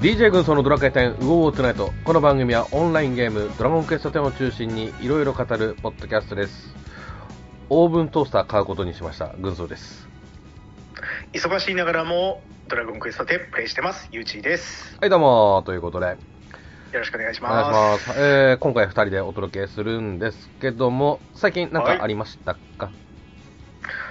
DJ 軍曹のドラクエ10ウォーウォートゥナイト。この番組はオンラインゲームドラゴンクエスト10を中心にいろいろ語るポッドキャストです。オーブントースター買うことにしました。軍曹です。忙しいながらもドラゴンクエスト10プレイしてます。ゆうちーです。はいどうも。ということで。よろしくお願いしお願いしまます。す、えー、今回2人でお届けするんですけども最近何かありましたか、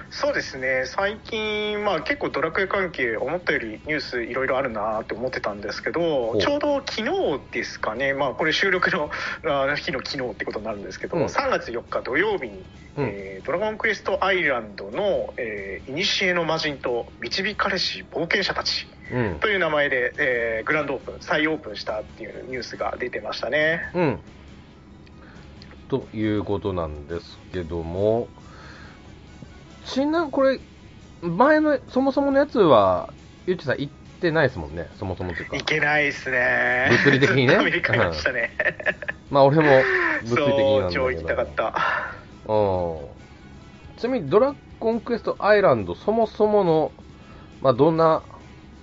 そうですね。最近まあ結構ドラクエ関係思ったよりニュースいろいろあるなって思ってたんですけどう。ちょうど昨日ですかね。まあこれ収録の あ日の昨日ってことになるんですけど、うん。3月4日土曜日に、うん。えードラゴンクエストアイランドの、えー、古の魔人と導かれし冒険者たちうん。という名前で、えーグランドオープン再オープンしたっていうニュースが出てましたね。うん。ということなんですけどもちなみにこれ前のそもそものやつはゆうちさん行ってないですもんねそもそもというか。いけないですね。物理的にね。アメリカにましたね、まあ俺も物理的になんだけど。そう超行きたかった。うん。ちなみにドラゴンクエストアイランドそもそもの、まあ、どんな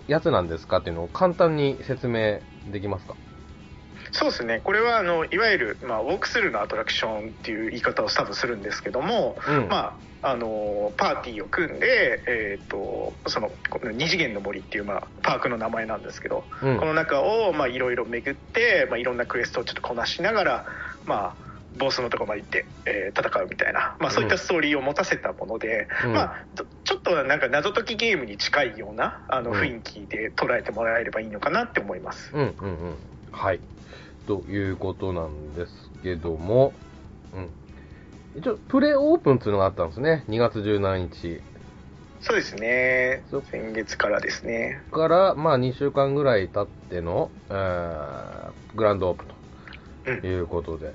やつなんですかっていうのを簡単に説明できますか？そうですね。これはあのいわゆる、まあ、ウォークスルーのアトラクションっていう言い方を多分するんですけども、うん。まああのパーティーを組んで、えー、とその二次元の森っていう、まあ、パークの名前なんですけど、うん。この中をまあいろいろ巡って、まあ、いろんなクエストをちょっとこなしながら、まあ、ボスのとこまで行って、えー戦うみたいな、まあ、そういったストーリーを持たせたもので、うん。まあ、ちょっとなんか謎解きゲームに近いようなあのうん。雰囲気で捉えてもらえればいいのかなって思います。うんうんうん。はいということなんですけども、うん、一応プレオープンっていうのがあったんですね。2月17日。そうですね。先月からですね。から、まあ、2週間ぐらい経っての、えーグランドオープンということで、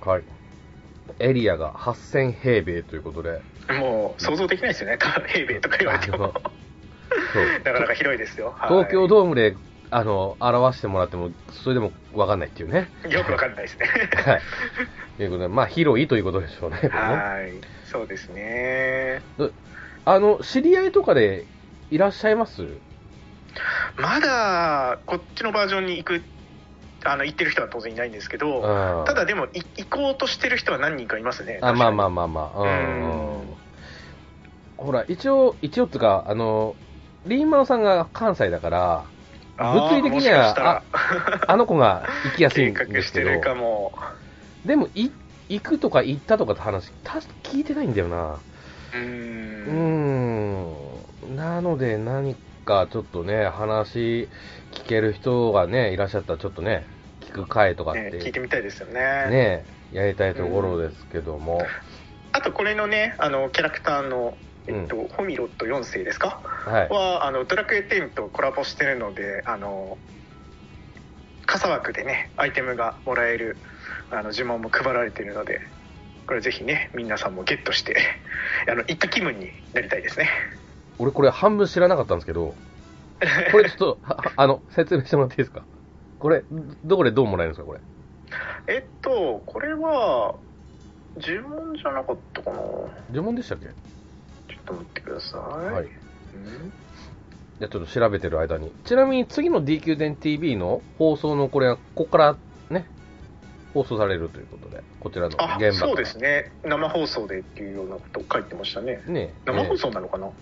はい。エリアが8000平米ということで、もう想像できないですよね。平米とか言われても。なかなか広いですよ、はい。東京ドームで、あの、表してもらっても、それでも分かんないっていうね。よくわかんないですねはい。ということで、まあ、広いということでしょうね。はいそうですねあの、知り合いとかでいらっしゃいます？まだこっちのバージョンに行くあの行ってる人は当然いないんですけどうんただでもい行こうとしてる人は何人かいますねあまあまああまあまあ。ううんん。ほら、一応、一応っていうか、あの、リーマンさんが関西だから、物理的にはああの子が行きやすい計んですけど。でもい、行くとか行ったとかって話、た聞いてないんだよな。ううーん。ん。なので、何かちょっとね、話聞ける人がね、いらっしゃったら、ちょっとね、聞く会とかって、ね聞いてみたいですよね。ね、やりたいところですけども、あとこれのねあのキャラクターの、えっとホミロット4世ですか？はい。はあのドラクエ10とコラボしてるのであの傘枠でねアイテムがもらえるあの呪文も配られてるのでこれぜひね皆さんもゲットして あの行った気分になりたいですね。俺これ半分知らなかったんですけど、これちょっと、あの、説明してもらっていいですか？これ、どこでどうもらえるんですかこれ？えっとこれは呪文じゃなかったかな。呪文でしたっけ？っと待ってください、はい。うん。じゃあちょっと調べてる間に。ちなみに次の DQ 電 TV の放送のこれは、ここからね、放送されるということで、こちらのあ現場。そうですね。生放送でっていうようなこと書いてましたね。ね生放え送なのかな、な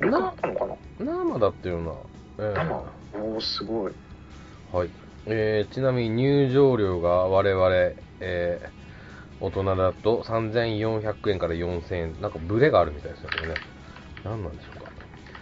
録画だったのかな？ー生だっていうのは、え。ー生？おおすごい。はい。えーちなみに入場料が我々、えー大人だと3400円から4000円。なんかブレがあるみたいですよね。何なんでしょうか。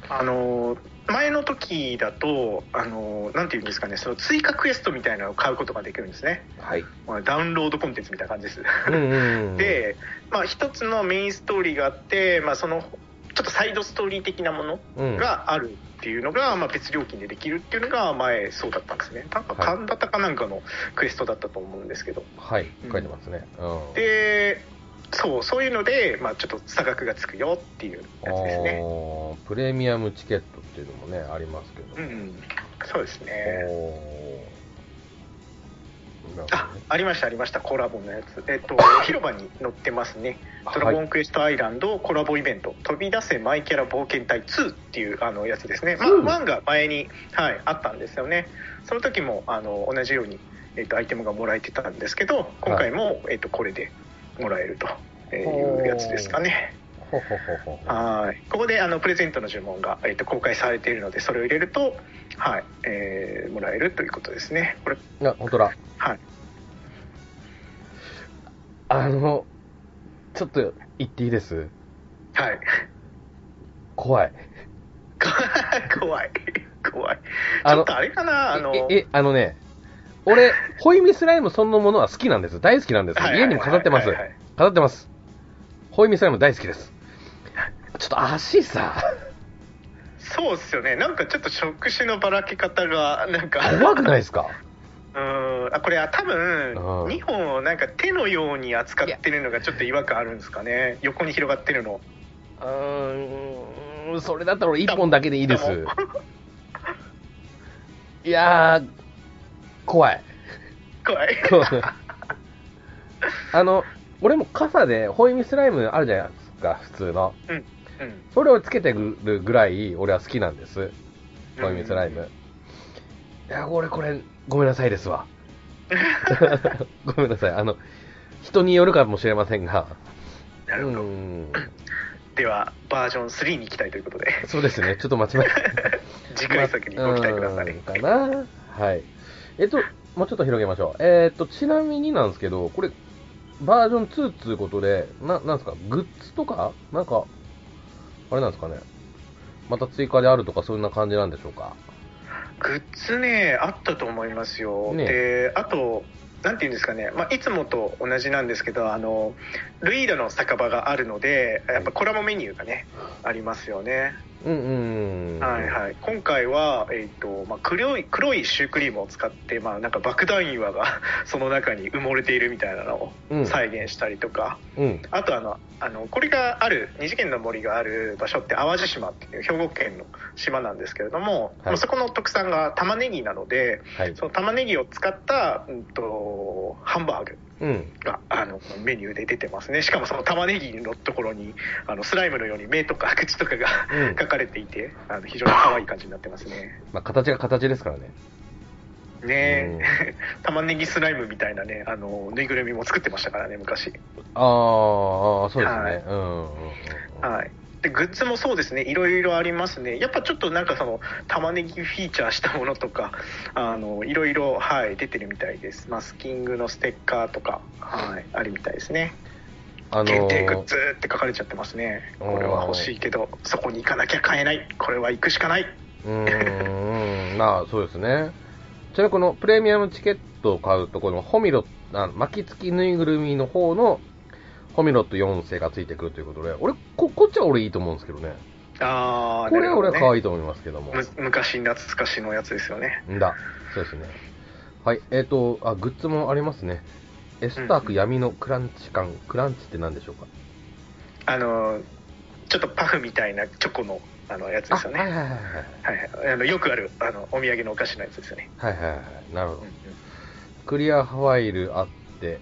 あの前の時だとあのなんていうんですかねその追加クエストみたいなのを買うことができるんですね、はい。まあ、ダウンロードコンテンツみたいな感じですうんうんうん。で、まあ、一つのメインストーリーがあって、まあ、そのちょっとサイドストーリー的なものうん、があるっていうのが、まあ、別料金でできるっていうのが前そうだったんですね。なんかはい。神田かなんかのクエストだったと思うんですけど。はい、書いてますね。うん。でそうそういうので、まあ、ちょっと差額がつくよっていうやつですね。プレミアムチケットっていうのもね、ありますけど。うん。そうですねあありましたありました。コラボのやつ。えっと 広場に載ってますね「ドラゴンクエストアイランドコラボイベント、飛び出せマイキャラ冒険隊2」っていうあのやつですね、まうん。1が前に、はい、あったんですよね。その時もあの同じように、えっと、アイテムがもらえてたんですけど今回も、えっと、これでもらえるというやつですかねはい。ここであのプレゼントの呪文が、えっと、公開されているのでそれを入れると、はいえーもらえるということですね。これあ本当だ。はい。あのちょっと言っていいです？はい。怖い。怖い。怖い。ちあのょっとあれかなあのええあのね俺ホイミスライムそのものは好きなんです。大好きなんです。家にも飾ってます。飾ってます。ホイミスライム大好きですちょっと足さ。そうっすよね。なんかちょっと触手のばらけ方がなんか。怖くないですか？うーん。あこれは多分うん。2本をなんか手のように扱ってるのがちょっと違和感あるんですかね。横に広がってるの。うーん。それだったら俺1本だけでいいです。いやー怖い。怖い。あの俺も傘でホイミスライムあるじゃないですか普通の。うんそれをつけてるぐらい俺は好きなんです。ホイミスライム、いや俺これごめんなさいですわ。ごめんなさい。あの人によるかもしれませんが。なるほど、うん。ではバージョン3に行きたいということで。そうですね。ちょっと 間違え次回作にご期待ください、うん。かな。はい。えっともうちょっと広げましょう。えーっとちなみになんですけどこれバージョン2っていうことでななんですか？グッズとか？なんかあれなんですかね。また追加であるとかそんな感じなんでしょうか。グッズねあったと思いますよ、ねであとなんていうんですかね、まあ、いつもと同じなんですけどあのルイードの酒場があるのでやっぱコラボメニューがねありますよね、うんうんうん。はいはい。今回は、えーとまあ、黒い黒いシュークリームを使って、まあ、なんか爆弾岩が その中に埋もれているみたいなのをうん。再現したりとか、うん。あとあのあのこれがある二次元の森がある場所って淡路島っていう兵庫県の島なんですけれども、はい。まあそこの特産が玉ねぎなのではい。その玉ねぎを使った、うん、とハンバーグうん。があのメニューで出てますね。しかもその玉ねぎのところにあのスライムのように目とか口とかがうん。書かれていてあの非常に可愛い感じになってますね。まあ形が形ですからね。ねえ。玉ねぎスライムみたいなねあのぬいぐるみも作ってましたからね昔。あーあーそうですね、はい。うんうんうん。はい。でグッズもそうですね。いろいろありますね。やっぱちょっとなんかその玉ねぎフィーチャーしたものとかあのいろいろはい出てるみたいです。マスキングのステッカーとかはいあるみたいですね。あの限定グッズって書かれちゃってますね。これは欲しいけどそこに行かなきゃ買えない。これは行くしかない。うーん、まあそうですね。ちなみにこのプレミアムチケットを買うと、このホミロあ巻き付きぬいぐるみの方のホミロット4世がついてくるということで、俺、ここっちは俺いいと思うんですけどね。ああこれは俺は可い愛いと思いますけども。昔懐かしのやつですよねんだ。そうですね。はい、えっ、と、あ、グッズもありますね。エスターク闇のクランチ感。クランチって何でしょうか？あのちょっとパフみたいなチョコのあのやつですよねはいはいはいはい。あのよくあるあのお土産のお菓子のやつですよね、はいはいはい。なるほどうん。クリアファイルあって、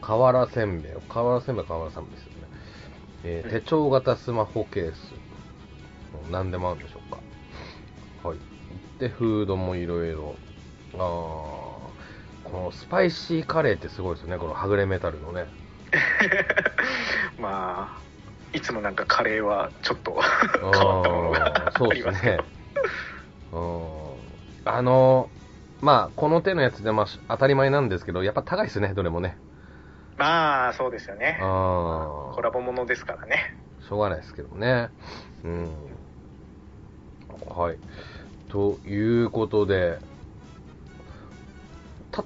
瓦せんべい、瓦せんべい、瓦せんべいですよね。えーうん手帳型スマホケース。何でもあるんでしょうか。はい。で、フードもいろいろ。あー、このスパイシーカレーってすごいですよね、このはぐれメタルのね。まあいつもなんかカレーはちょっとあ変わったものがーそうあですねあの、まあ、この手のやつで、まあ、当たり前なんですけど、やっぱ高いですね、どれもね。まあそうですよね。あコラボものですからね。しょうがないですけどね。うん。はい。ということで、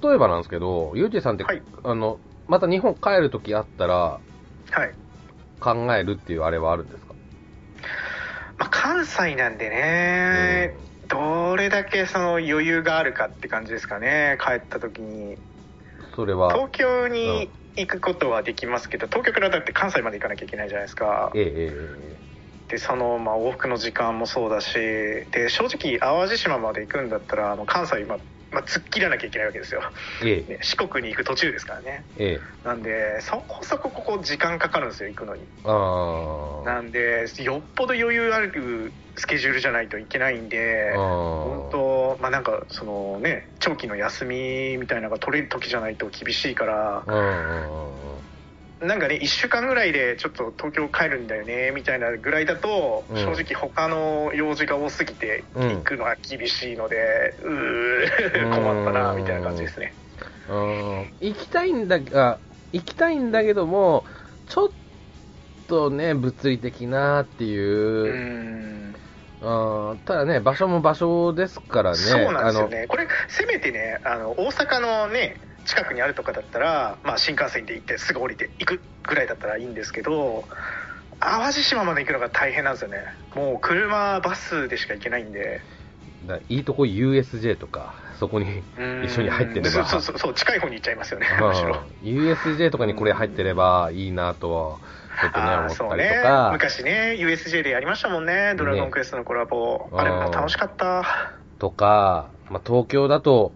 例えばなんですけど、ゆうじさんって、はい。あの、また日本帰るときあったら、はい、考えるっていうあれはあるんですか？まあ、関西なんでね、どれだけその余裕があるかって感じですかね帰った時に。それは、東京に行くことはできますけど東京からだって関西まで行かなきゃいけないじゃないですか。ええええでその、まあ、往復の時間もそうだしで正直淡路島まで行くんだったらあの関西、まあ、まあ、突っ切らなきゃいけないわけですよ、ええ、ね、四国に行く途中ですからね。ええ。なんでそこそこここ時間かかるんですよ行くのに。ああ。なんでよっぽど余裕あるスケジュールじゃないといけないんであ。本当まあなんかそのね長期の休みみたいなのが取れる時じゃないと厳しいからあ。うんうんうん。なんかね1週間ぐらいでちょっと東京帰るんだよねみたいなぐらいだと、うん。正直他の用事が多すぎてうん。行くのは厳しいので、うー困ったなみたいな感じですね。うん。行きたいんだが、行きたいんだけども、ちょっとね、物理的なっていうただね、場所も場所ですからね。そうなんですよね。これせめてねあの大阪のね近くにあるとかだったら、まあ、新幹線で行ってすぐ降りて行くぐらいだったらいいんですけど淡路島まで行くのが大変なんですよね。もう車バスでしか行けないんで。だいいとこ USJ とか、そこにうん。一緒に入ってれば。そうそうそう近い方に行っちゃいますよねうん。むしろ。USJ とかにこれ入ってればいいなとは、ちょっとね、思ったそうね。りとか。昔ね USJ でやりましたもんね。ドラゴンクエストのコラボ、ねあれも楽しかった。とか、まあ、東京だと、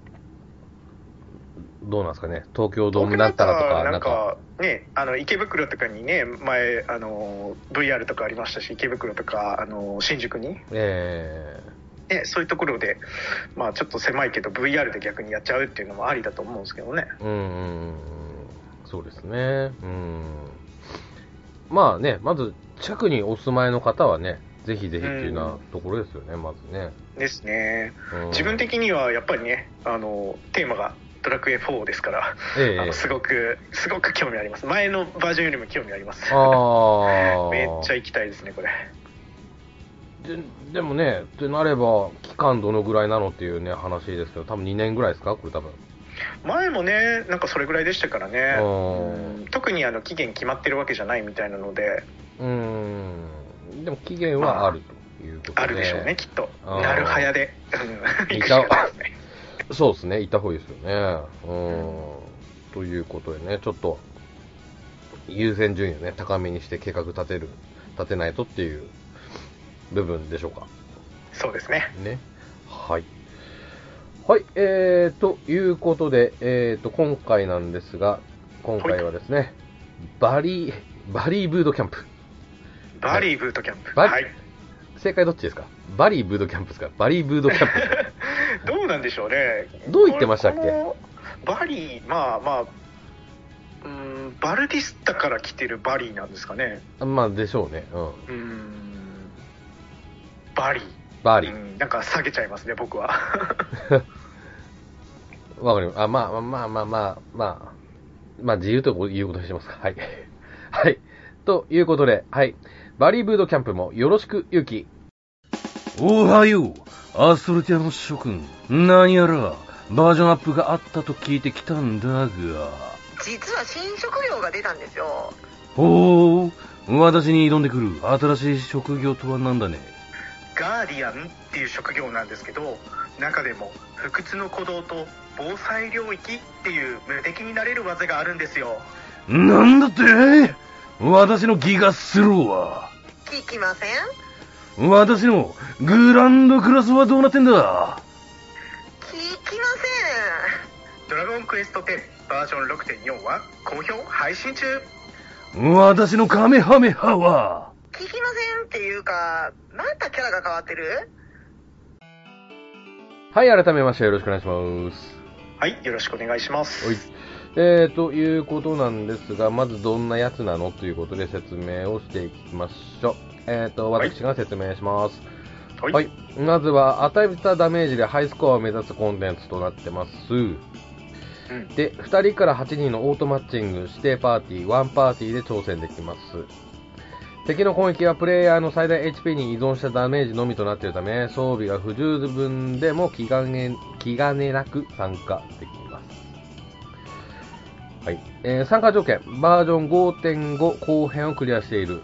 どうなんですかね、東京ドームなんたらとか、ななんんか、かねあの池袋とかにね前あの VR とかありましたし池袋とかあの新宿に、えね、そういうところでまあちょっと狭いけど VR で逆にやっちゃうっていうのもありだと思うんですけどね。うんうん、そうですね、うん。まあね、まず、近くにお住まいの方はね、ぜひぜひっていうようなところですよね、まずね。ですね。うん。自分的にはやっぱりねあのテーマがドラクエ4ですから、ええ。あのすごくすごく興味あります。前のバージョンよりも興味あります。めっちゃ行きたいですねこれ。ででもね、ってなれば、期間どのぐらいなのっていうね、話ですけど、多分2年ぐらいですか？これ多分。前もねなんかそれぐらいでしたからねうんうん特にあの期限決まってるわけじゃないみたいなのでうーん。でも期限はあるということで。あるでしょうねきっとなるはやで行くしたかないですねそうですね、行った方がいいですよね。うん。ということでね、ちょっと、優先順位をね、高めにして計画立てる、立てないとっていう部分でしょうか。そうですねね。はい。はい、えー、ということで、えーと、今回なんですが、今回はですね、バリー、バリーブードキャンプ。バリーブートキャンプ。バリはい。正解どっちですか？バリーブードキャンプですか？バリーブードキャンプですか？どうなんでしょうね。どう言ってましたっけ？バリーまあまあうんバルディスタから来てるバリーなんですかね。まあ、でしょうね。うん。うん。バリーバリー。うんなんか下げちゃいますね僕は わかります。あ、まあまあまあまあまあ、まあ、まあ自由ということにしますか。はい。はい。ということで、はい。バリーブードキャンプもよろしく、ゆき。おはよう、アストルティアの諸君。何やら、バージョンアップがあったと聞いてきたんだが。実は新職業が出たんですよほう、私に挑んでくる新しい職業とは何だね。ガーディアンっていう職業なんですけど中でも不屈の鼓動と防災領域っていう無敵になれる技があるんですよ。なんだって？私のギガスローは。聞きません？私のグランドクラスはどうなってんだ？聞きまドラゴンクエスト10バージョン6.4は好評配信中。私のカメハメハは。聞きませんっていうかまたキャラが変わってる？はい、改めましてよろしくお願いします。はいよろしくお願いしますはい。えー、ということなんですが、まずどんなやつなの？ということで説明をしていきましょう。えーと、はい私が説明します。はいはい。まずは、与えたダメージでハイスコアを目指すコンテンツとなってます。うんで、2人から8人のオートマッチング、指定パーティー、1パーティーで挑戦できます。敵の攻撃はプレイヤーの最大 HP に依存したダメージのみとなっているため、装備が不十分でも気兼ね気兼ねなく参加できます。はい。えー参加条件、バージョン5.5後編をクリアしている。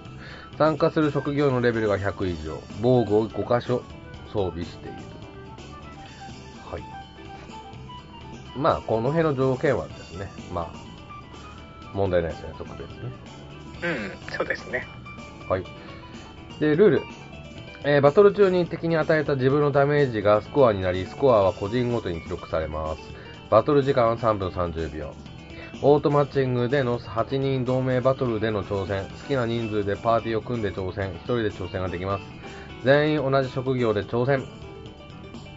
参加する職業のレベルが100以上。防具を5箇所装備している。はい。まあ、この辺の条件はですね、まあ、問題ないですよね、特別ね。うんそうですねはい。で、ルール。えーバトル中に敵に与えた自分のダメージがスコアになり、スコアは個人ごとに記録されます。バトル時間は3分30秒。オートマッチングでの8人同盟バトルでの挑戦。好きな人数でパーティーを組んで挑戦。1人で挑戦ができます。全員同じ職業で挑戦。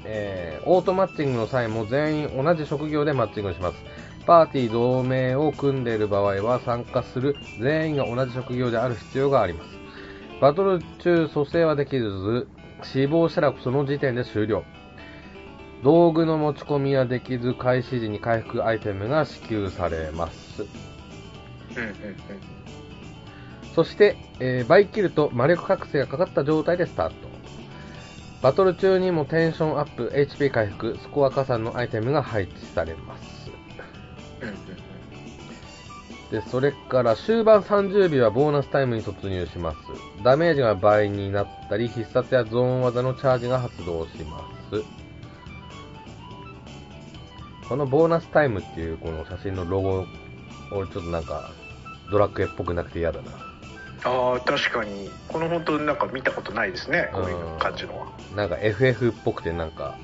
えーオートマッチングの際も全員同じ職業でマッチングします。パーティー同盟を組んでいる場合は参加する全員が同じ職業である必要があります。バトル中蘇生はできず、死亡したらその時点で終了。道具の持ち込みはできず、開始時に回復アイテムが支給されます。そして、えーバイキルと魔力覚醒がかかった状態でスタート。バトル中にもテンションアップ、HP 回復、スコア加算のアイテムが配置されます。で、それから終盤30秒はボーナスタイムに突入します。ダメージが倍になったり、必殺やゾーン技のチャージが発動します。このボーナスタイムっていうこの写真のロゴ、俺ちょっとなんか、ドラクエっぽくなくて嫌だな。ああ確かにこの本当なんか見たことないですねこういう感じのはなんか FF っぽくてなんか、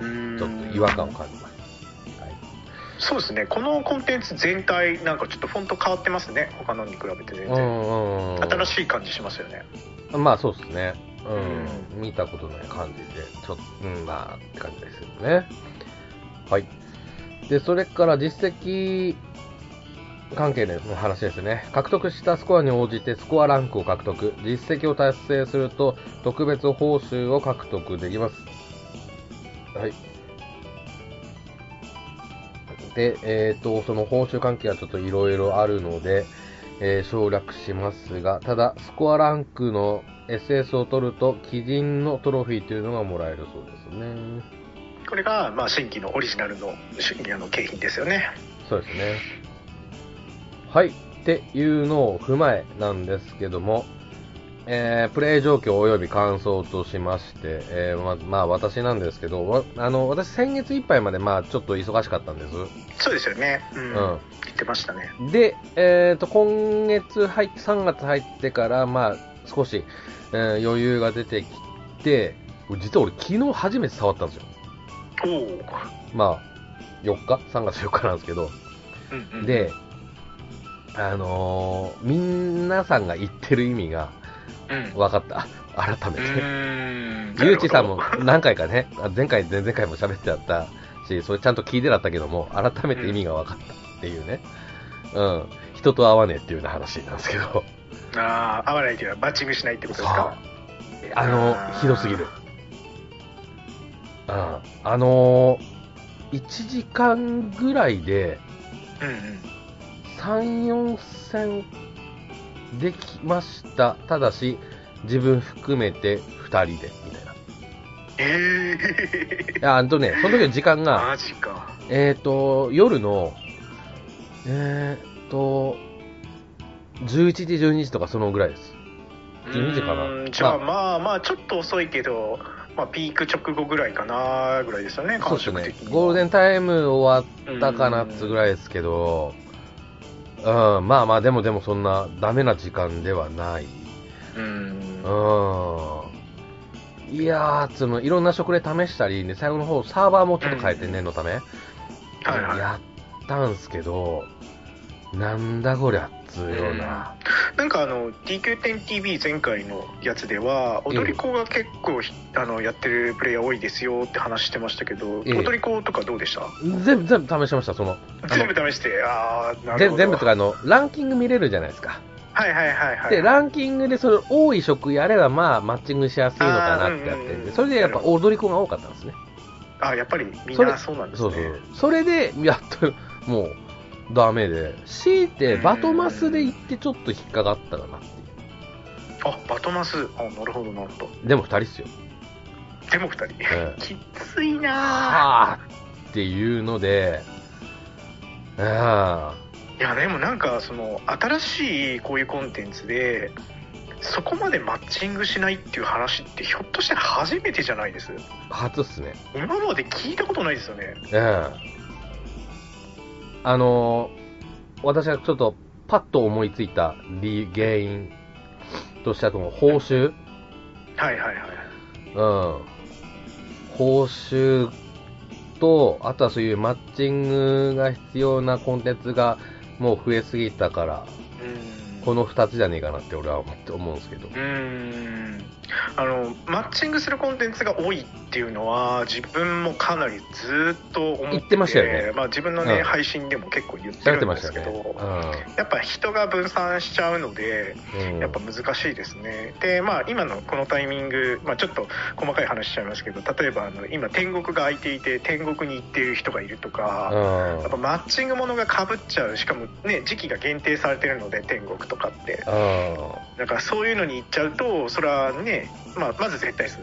ちょっと違和感を感じます。はい。そうですねこのコンテンツ全体なんかちょっとフォント変わってますね他のに比べて全然、うん。新しい感じしますよねまあそうですね。うん。見たことない感じで、ちょっと、うん、まあって感じですけどね。はい。で、それから実績関係の話ですね。獲得したスコアに応じてスコアランクを獲得。実績を達成すると特別報酬を獲得できます。はい。で、えっ、と、その報酬関係はちょっといろいろあるので、えー省略しますが、ただ、スコアランクの SS を取ると、基人のトロフィーというのがもらえるそうですね。これが、まあ、新規のオリジナルのしあの景品ですよねそうですね。はい。っていうのを踏まえなんですけども、えープレイ状況及び感想としまして、えーままあ私なんですけど、わあの、私先月いっぱいまでまあちょっと忙しかったんです。そうですよねうん、うん言ってましたねで、えー、と今月入って、3月入ってから、まあ、少し、えー余裕が出てきて、実は俺、昨日初めて触ったんですよ。おおまあ、4日 ?3 月4日なんですけど。うんうんで、あのー、皆さんが言ってる意味がうん分かった。改めうて。ゆうちさんも何回かね、あ前回、前々回も喋ってあったし、それちゃんと聞いてだったけども、改めて意味が分かったっていうね。うん。人と会わねえっていうような話なんですけど。ああ合わないというのはマッチングしないってことですか？あのひどすぎる。うん。あのー、1時間ぐらいで、うんうん3、4戦できました。ただし、自分含めて2人で、みたいな。いええや、あんとね、その時の時間が、マジかえっ、と、夜の、えっ、と、11時、12時とかそのぐらいです。12時かなじゃあまあまあちょっと遅いけど、まあ、ピーク直後ぐらいかなぐらいですよね感そうですねゴールデンタイム終わったかなっつぐらいですけど、うん、まあまあ、でもでもそんなダメな時間ではない。うんうん。いやー、そのいろんな食例試したり、ね、最後の方サーバーもちょっと変えて念のため、はいはいやったんすけど、なんだこりゃっつうような。なんかあの DQ10TV 前回のやつでは踊り子が結構ひあのやってるプレイヤー多いですよって話してましたけど、ええ踊り子とかどうでした？全部、全部試しました、その。全部試して？ああなる全ほど全部とかあの、ランキング見れるじゃないですか。はいはいはいはいで、ランキングでそれ多い職やれば、まあ、マッチングしやすいのかなってやってて、それでやっぱ踊り子が多かったんですね。あやっぱりみんなそうなんですね。それで、やっと、もう、ダメで、強いて、バトマスで行ってちょっと引っかかったかなっていう。あバトマス。あなるほどなるほど。でも二人っすよ。でも2人。ええ。きついなはあっていうので、あいやでもなんかその新しいこういうコンテンツでそこまでマッチングしないっていう話ってひょっとして初めてじゃないです？あ、初っすね。今まで聞いたことないですよね。ええあのー私がちょっとパッと思いついた理原因としては、報酬はいはいはい。うん。報酬と、あとはそういうマッチングが必要なコンテンツがもう増えすぎたから、うん。この二つじゃねえかなって俺は思って思うんですけど。うーんあのマッチングするコンテンツが多いっていうのは自分もかなりずっと思ってましたよねまあ、自分のね、うん配信でも結構言ってるんましたよですけど、ね。やっぱ人が分散しちゃうのでうん。やっぱ難しいですねでまあ今のこのタイミング、まあ、ちょっと細かい話しちゃいますけど例えばあの今天国が空いていて天国に行っている人がいるとか、うん。やっぱマッチングものがかぶっちゃうしかもね時期が限定されてるので天国とかってうん。だからそういうのに行っちゃうとそれはね、まあ、まず絶対数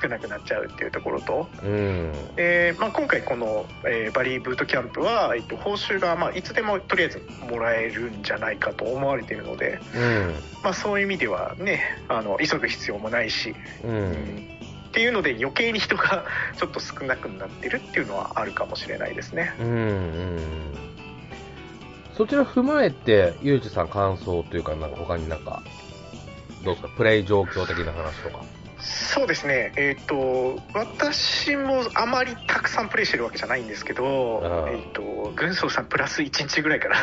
少なくなっちゃうっていうところと、うん。でまあ、今回この、えーバリーブートキャンプは、えっと、報酬が、まあ、いつでもとりあえずもらえるんじゃないかと思われているので、うん。まあ、そういう意味ではねあの急ぐ必要もないし、う。うんっていうので余計に人が ちょっと少なくなってるっていうのはあるかもしれないですね。うん。うん。そちら踏まえて、ゆうじさん感想というか、なんか他になんか、どうですか、プレイ状況的な話とか。そうですね、えっ、と、私もあまりたくさんプレイしてるわけじゃないんですけど、えっ、と、軍曹さんプラス1日ぐらいかな。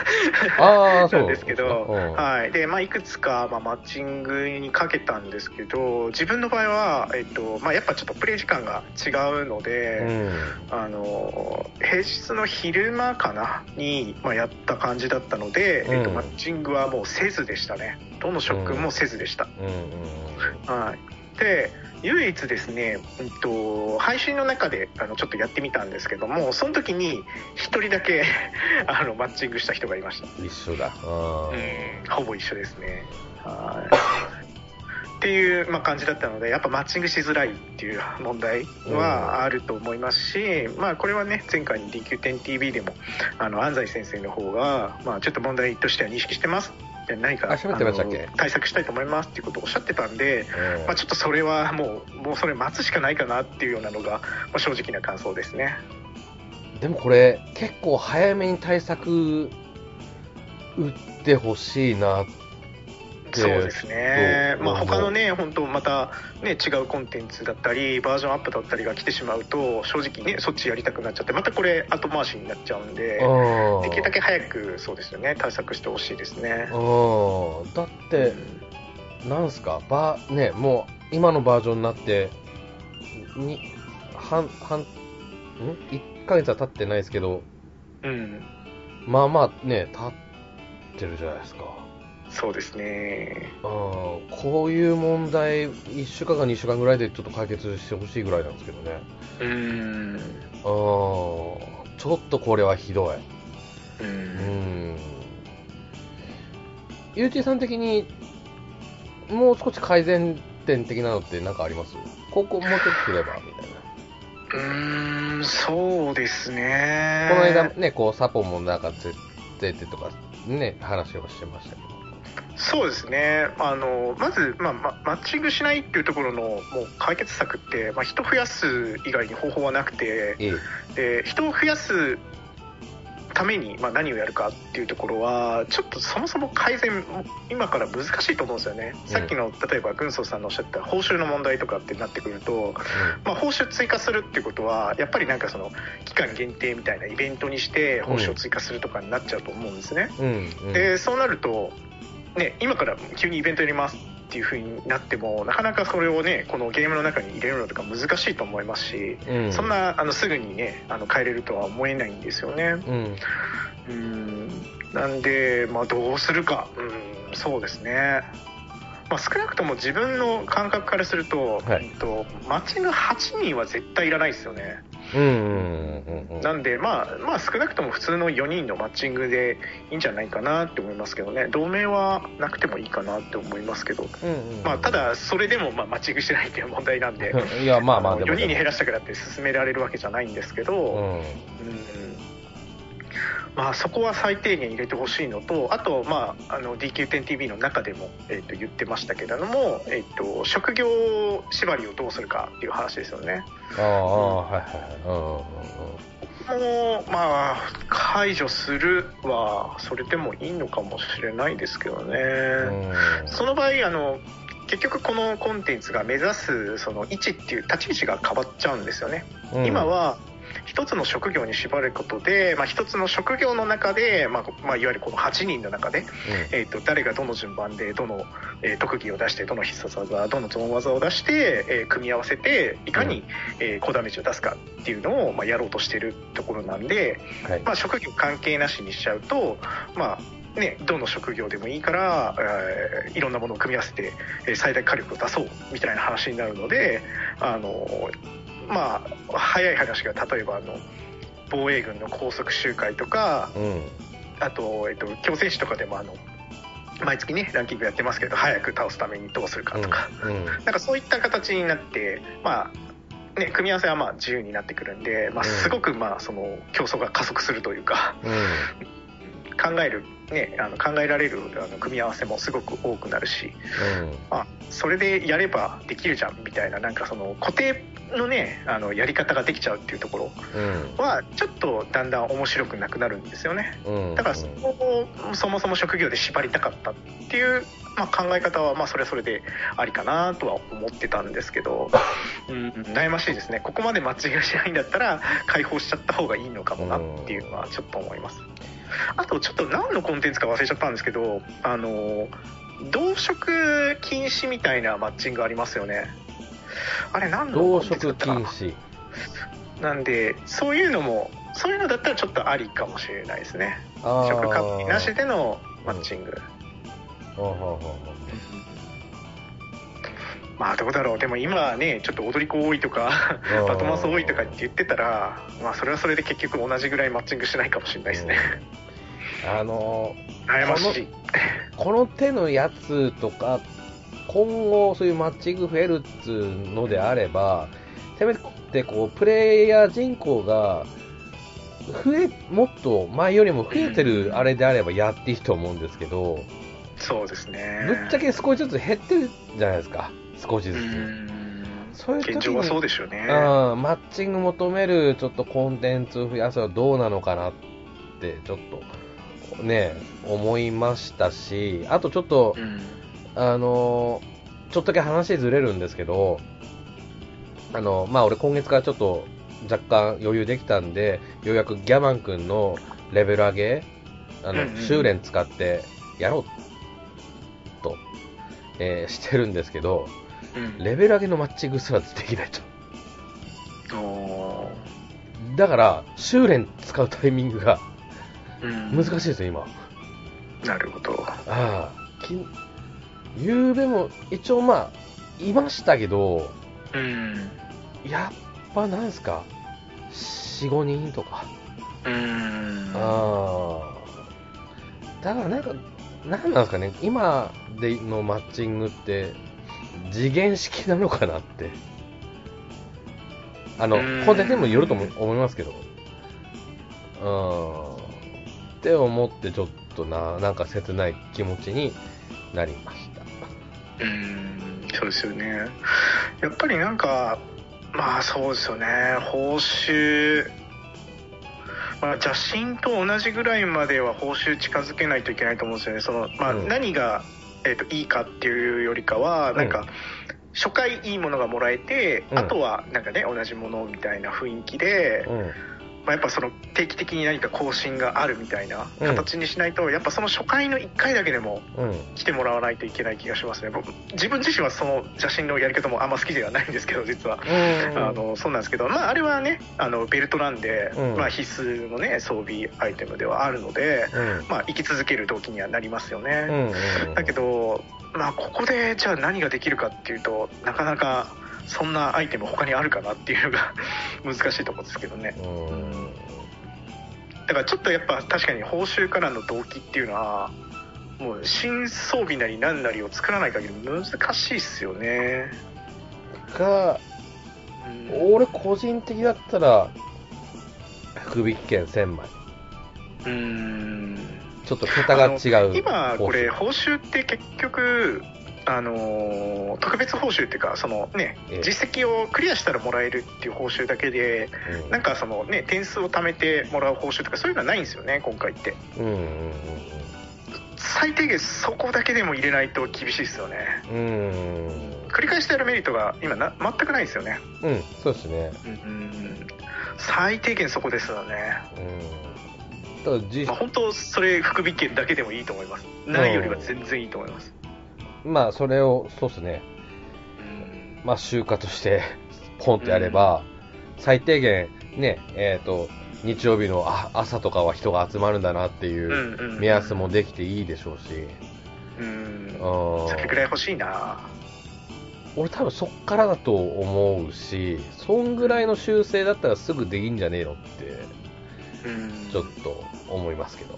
ああ、そうなんですけど、うんはい。で、まあ、いくつか、まあ、マッチングにかけたんですけど、自分の場合は、えっ、と、まあ、やっぱちょっとプレイ時間が違うので、うん。あの、平日の昼間かなに、まあ、やった感じだったので、えっ、と、うんマッチングはもうせずでしたね。どの職もせずでした。うん。うん。はい、で唯一ですね、うんと、配信の中であのちょっとやってみたんですけどもその時に1人だけ あのマッチングした人がいました、一緒だ。あうん、ほぼ一緒ですね。はい。っていう、まあ、感じだったのでやっぱマッチングしづらいっていう問題はあると思いますし、まあ、これはね前回の DQ10TV でもあの安西先生の方が、まあ、ちょっと問題としては認識してますってましたっけ？あの対策したいと思いますっていうことをおっしゃってたんで、ーまあ、ちょっとそれはもうもうそれ待つしかないかなっていうようなのが、まあ、正直な感想ですね。でもこれ、結構早めに対策打ってほしいなって。そうですね、まあ、他のね、本当、また、ね、違うコンテンツだったり、バージョンアップだったりが来てしまうと、正直ね、そっちやりたくなっちゃって、またこれ、後回しになっちゃうんで、うんできるだけ早く、そうですよね、対策してほしいですね。うん。だって、なんすか、ば、ね、もう、今のバージョンになって、に、半、半、ん ?1 ヶ月は経ってないですけど、うん、まあまあね、経ってるじゃないですか。そうですね。うん、こういう問題、1週間か2週間ぐらいでちょっと解決してほしいぐらいなんですけどね。うん、うん、ちょっとこれはひどい。う、うんん。ゆうちーさん的に、もう少し改善点的なのって何かあります？ここもうちょっとすれば、みたいな。うーん、そうですね。この間ね、こう、サポもなんかつ出てとか、ね、話をしてましたけど。そうですねあのまず、まあ、まマッチングしないっていうところのもう解決策って、まあ、人増やす以外に方法はなくてえで人を増やすために、まあ、何をやるかっていうところはちょっとそもそも改善今から難しいと思うんですよね、うんさっきの例えば軍曹さんのおっしゃった報酬の問題とかってなってくると、まあ、報酬追加するっていうことはやっぱりなんかその期間限定みたいなイベントにして報酬を追加するとかになっちゃうと思うんですね、うん。うん。うん。でそうなると、ね、今から急にイベントやりますっていう風になってもなかなかそれをねこのゲームの中に入れるのとか難しいと思いますし、うん、そんなあのすぐにねあの変えれるとは思えないんですよね。うん。うん。なんで、まあ、どうするか。うんそうですね。まあ、少なくとも自分の感覚からすると,、はい。うんとマッチング8人は絶対いらないですよね。うん。うん。うん。うん。なんで、まあ、まあ、少なくとも普通の4人のマッチングでいいんじゃないかなって思いますけどね、同盟はなくてもいいかなって思いますけど、うんうん。まあ、ただ、それでもまあマッチングしてないっていう問題なんで、いや、まあまあ、のでも。4人に減らしたからって進められるわけじゃないんですけど、うん。うんまあ、そこは最低限入れてほしいのと、あと、まあ、あの DQ10TV の中でも、えっと言ってましたけれども、えっと職業縛りをどうするかっていう話ですよね。ああ、はいはいはい。もう、まあ、解除するは、それでもいいのかもしれないですけどね。うんうん。その場合、あの、結局このコンテンツが目指すその位置っていう立ち位置が変わっちゃうんですよね。うん今、は一つの職業に縛ることで、まあ、一つの職業の中で、まあまあ、いわゆるこの8人の中で、えー、と誰がどの順番でどの、えー特技を出してどの必殺技どのゾーン技を出して、えー組み合わせていかに、えー高ダメージを出すかっていうのを、まあ、やろうとしてるところなんで、うんはい。まあ、職業関係なしにしちゃうと、まあね、どの職業でもいいから、えーいろんなものを組み合わせて、えー最大火力を出そうみたいな話になるのであのまあ早い話が例えばあの防衛軍の高速集会とかうん。あと、えっと、強戦士とかでもあの毎月ねランキングやってますけど早く倒すためにどうするかとか、うん。なんかそういった形になってまあね、組み合わせはまあ自由になってくるんで、まあ、うん。すごくまあその競争が加速するというか、うん。考える、ね、あの考えられるあの組み合わせもすごく多くなるし、あそれでやればできるじゃんみたいななんかその固定のねあのやり方ができちゃうっていうところうん。はちょっとだんだん面白くなくなるんですよね。うん。だからそこをそもそも職業で縛りたかったっていう、まあ、考え方はまあそれはそれでありかなとは思ってたんですけど、うん、悩ましいですね。ここまでマッチングしないんだったら解放しちゃった方がいいのかもなっていうのはちょっと思います。あとちょっと何のコンテンツか忘れちゃったんですけどあの同色禁止みたいなマッチングありますよねあれ何の同コンテンツだ色った？かな禁止。なんでそういうのもそういうのだったらちょっとありかもしれないですね。あー。職関係なしでのマッチング、ほうほうほうほまあどうだろう。でも今はねちょっと踊り子多いとかうん。バトマス多いとかって言ってたらまあそれはそれで結局同じぐらいマッチングしないかもしれないですね、うん。あの悩ましい。この手のやつとか今後そういうマッチング増えるっつうのであればせめてこうプレイヤー人口が増えもっと前よりも増えてるあれであればやっていいと思うんですけど、そうですね。ぶっちゃけ少しずつ減ってるじゃないですか。少しうずつ、ん。そういう現状はそうでしょうね。うんマッチング求めるちょっとコンテンツを増やすのはどうなのかなってちょっとね思いましたしあとちょっとうんあのちょっとだけ話ずれるんですけどあのまあ俺今月からちょっと若干余裕できたんでようやくギャマン君のレベル上げあの、うんうん修練使ってやろうと、えーしてるんですけどうん。レベル上げのマッチングすらできないと。おだから修練使うタイミングが難しいですよ今。なるほど。ああきゆうべも一応まあいましたけどうん。やっぱなんすか？45人とか。うん。ああだからなんかなんなんですかね？今でのマッチングって次元式なのかなって。あのうん。コンテンツにもよるとも思いますけど。うんって思ってちょっとななんか切ない気持ちになりましたうんそうですよね。やっぱりなんかまあそうですよね。報酬まあ、邪神と同じぐらいまでは報酬近づけないといけないと思うんですよね。その、まあ、うん。何が、えー、といいかっていうよりかはなんか、初回いいものがもらえて、うん。あとはなんかね同じものみたいな雰囲気で、うんまあ、やっぱその定期的に何か更新があるみたいなうん。形にしないと、やっぱその初回の1回だけでもうん。来てもらわないといけない気がしますね。僕自分自身はその写真のやり方もあんま好きではないんですけど実は。あのそうなんですけど、まあ、あれはねあのベルトなんで、うん。まあ、必須の、ね、装備アイテムではあるので、うん。まあ、生き続ける動機にはなりますようね、んうん。だけど、まあ、ここでじゃあ何ができるかっていうとなかなかそんなアイテム他にあるかなっていうのが 難しいところですけどね。うん。だからちょっとやっぱ確かに報酬からの動機っていうのはもう新装備なり何なりを作らない限り難しいっすよね、がうん。俺個人的だったら福引券1000枚。うん。ちょっと桁が違う今これ報報酬って結局あのー特別報酬っていうかそのねええ。実績をクリアしたらもらえるっていう報酬だけで酬うん。なんかそのね点数を貯めてもらう報酬とかそういうのはないんですよね今回って。うんうんうん最低限そこだけでも入れないと厳しいですよね。うーん。繰り返してやるメリットが今な全くないですよね。うん、そうですね。うん最低限そこですよね。うん。だから実まあ、本当それ福引券だけでもいいと思います。ないよりは全然いいと思いますまあ、それを、そうですね。うん。まあ、習慣として、ポンとやれば、最低限、ね、えっ、と、日曜日のあ朝とかは人が集まるんだなっていう目安もできていいでしょうし、うん。うん。それくらい欲しいな。俺多分そっからだと思うし、そんぐらいの修正だったらすぐできんじゃねえのって、うん。ちょっと思いますけど。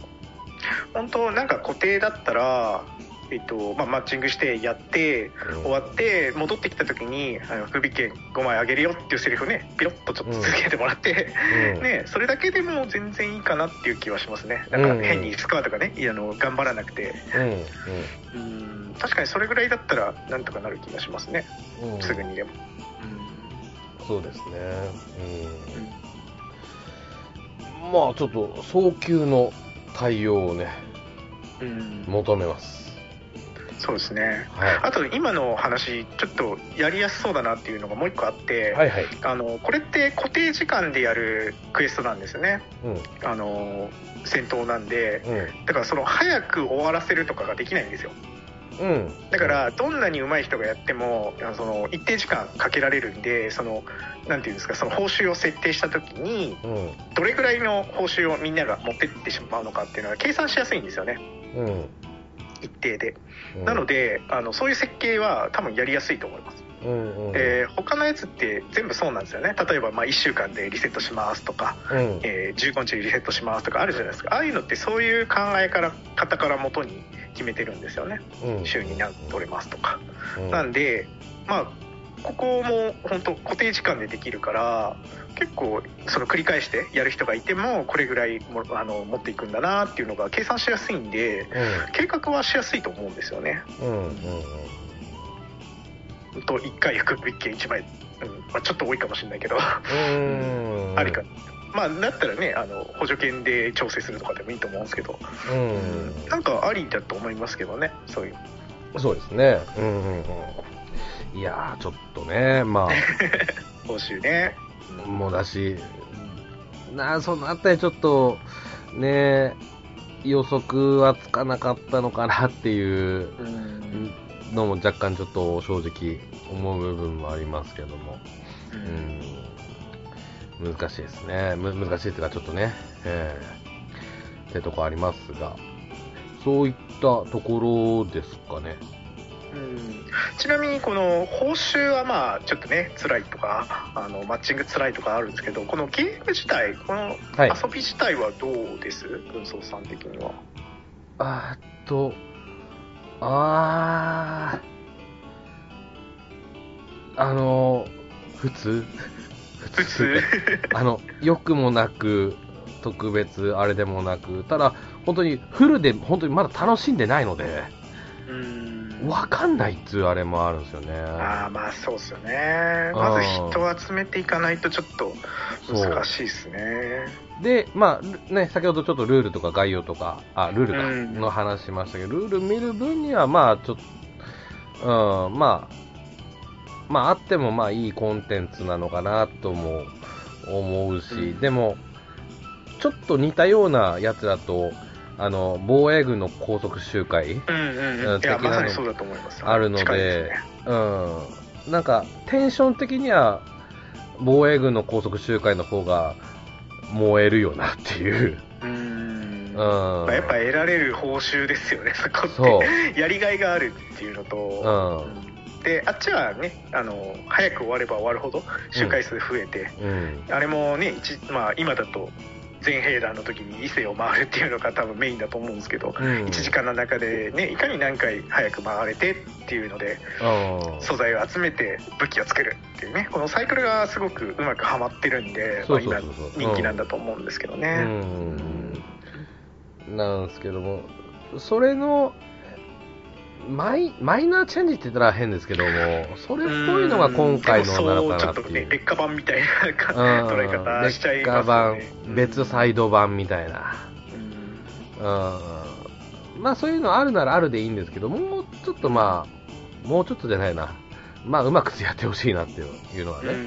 本当なんか固定だったらえっとまあ、マッチングしてやってうん。終わって戻ってきた時にあの福引券5枚あげるよっていうセリフをねピロッとちょっと続けてもらって、うん。ね、それだけでも全然いいかなっていう気はしますね。なんか変にスコアとかねあの頑張らなくて。うん、うん。確かにそれぐらいだったらなんとかなる気がしますね。うん、うんすぐにでも、そうですね。うん。まあ、ちょっと早急の対応をね、うん。求めます。そうですねはあと今の話ちょっとやりやすそうだなっていうのがもう一個あって、い。はいはい。あのこれって固定時間でやるクエストなんですよねうん。あの戦闘なんでうん。だからその早く終わらせるとかができないんですようん。だからどんなに上手い人がやってもその一定時間かけられるんでそのなんていうんですかその報酬を設定した時にうん。どれぐらいの報酬をみんなが持ってってしまうのかっていうのは計算しやすいんですよねうん。一定でうん。なのであのそういう設計は多分やりやすいと思いますうん。うん。で他のやつって全部そうなんですよね例えばまあ1週間でリセットしますとか、うん。えー15日でリセットしますとかあるじゃないですかああいうのってそういう考えから方から元に決めてるんですよねうん。週に何取れますとかうん。なんでまあここも本当固定時間でできるから結構その繰り返してやる人がいてもこれぐらいもあの持っていくんだなっていうのが計算しやすいんで計画はしやすいと思うんですよね。うん。うん。うん。と1回福引券1枚、うんまあ、ちょっと多いかもしれないけどうん。ありか。まあだったらねあの補助券で調整するとかでもいいと思うんですけどうん。なんかありだと思いますけどねそういうそうですね。うん。うん。うん。いやー、ちょっとね、ま 報酬ね。あ、もうだし、なあ、そのあたりちょっと、ね、予測はつかなかったのかなっていううん。のも若干ちょっと正直思う部分もありますけども、うん、難しいですね。む難しいっていうかちょっとね、えー、ってとこありますが、そういったところですかね。うん。ちなみにこの報酬はまあちょっとね辛いとかあのマッチング辛いとかあるんですけどこのゲーム自体このはい。遊び自体はどうです？運送さん的には。あーっと、あー、あの、普通？普通？あの、良くもなく、特別あれでもなく、ただ、本当にフルで、本当にまだ楽しんでないので、うんわかんないっていうあれもあるんですよね。ああまあそうですよね。まず人を集めていかないとちょっと難しいですね。で、まあ、ね、先ほどちょっとルールとか概要とか、あ、ルールの話しましたけど、ルール見る分には、まあ、ちょっと、うん、まあ、まあ、あっても、まあ、いいコンテンツなのかなとも思うし、うん。でも、ちょっと似たようなやつだと、あの、防衛軍の高速集会、うんうんうん。うんいや的なのまさにそうだと思います。あるのでうん、なんか、テンション的には、防衛軍の高速集会の方が燃えるよなっていう。うん。うん。まあやっぱ得られる報酬ですよねそこって。やりがいがあるっていうのと、うん。であっちはねあの早く終われば終わるほど周回数増えて、うん。あれもね一、まあ、今だと全兵団の時に伊勢を回るっていうのが多分メインだと思うんですけど、うん1時間の中でねいかに何回早く回れてっていうのでうん素材を集めて武器を作るっていうねこのサイクルがすごくうまくはまってるんで今人気なんだと思うんですけどね。うん。なんですけども、それの、マイマイナーチェンジって言ったら変ですけども、それっぽいのが今回のなのかなってでもそうちょっとねいう。劣化版みたいな捉え方しちゃいますよ版ね、別サイド版みたいな。うんうん。まあそういうのあるならあるでいいんですけど、もうちょっとまあ、もうちょっとじゃないな。まあうまくやってほしいなっていうのはね、うん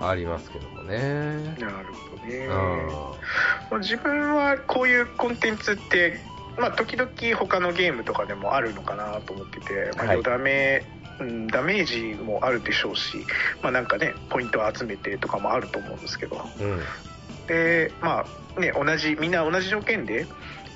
うん、ありますけどもね。なるほどね。うんまあ自分はこういうコンテンツって、まあ、時々他のゲームとかでもあるのかなと思ってて、まあ、はいダメ、うん、ダメージもあるでしょうし、まあ、なんかねポイントを集めてとかもあると思うんですけどうん。でまあね同じみんな同じ条件で、